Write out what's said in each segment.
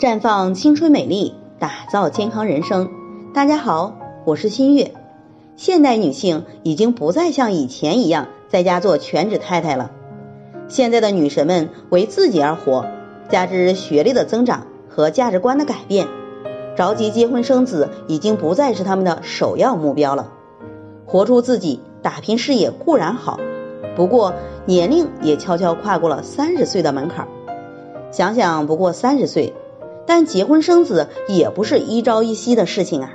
绽放青春美丽，打造健康人生。大家好，我是新月。现代女性已经不再像以前一样在家做全职太太了。现在的女神们为自己而活，加之学历的增长和价值观的改变，着急结婚生子已经不再是她们的首要目标了。活出自己，打拼事业固然好，不过年龄也悄悄跨过了三十岁的门槛。想想不过三十岁。但结婚生子也不是一朝一夕的事情啊，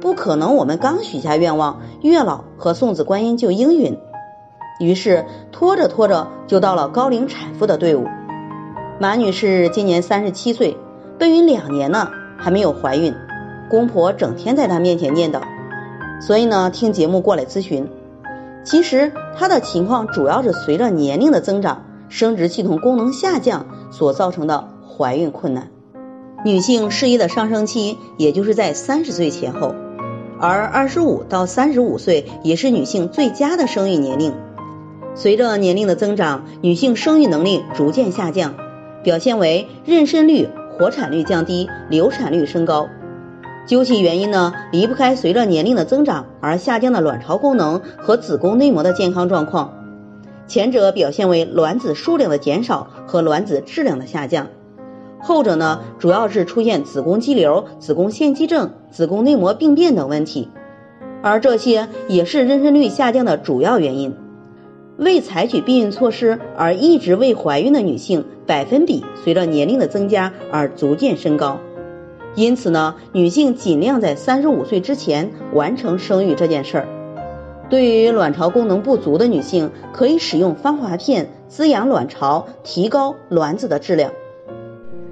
不可能我们刚许下愿望，月老和送子观音就应允。于是拖着拖着就到了高龄产妇的队伍。马女士今年三十七岁，备孕两年了还没有怀孕，公婆整天在她面前念叨，所以呢听节目过来咨询。其实她的情况主要是随着年龄的增长，生殖系统功能下降所造成的怀孕困难。女性事业的上升期，也就是在三十岁前后，而二十五到三十五岁也是女性最佳的生育年龄。随着年龄的增长，女性生育能力逐渐下降，表现为妊娠率、活产率降低，流产率升高。究其原因呢，离不开随着年龄的增长而下降的卵巢功能和子宫内膜的健康状况。前者表现为卵子数量的减少和卵子质量的下降。后者呢，主要是出现子宫肌瘤、子宫腺肌症、子宫内膜病变等问题，而这些也是妊娠率下降的主要原因。未采取避孕措施而一直未怀孕的女性，百分比随着年龄的增加而逐渐升高。因此呢，女性尽量在三十五岁之前完成生育这件事儿。对于卵巢功能不足的女性，可以使用芳华片滋养卵巢，提高卵子的质量。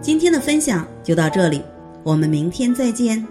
今天的分享就到这里，我们明天再见。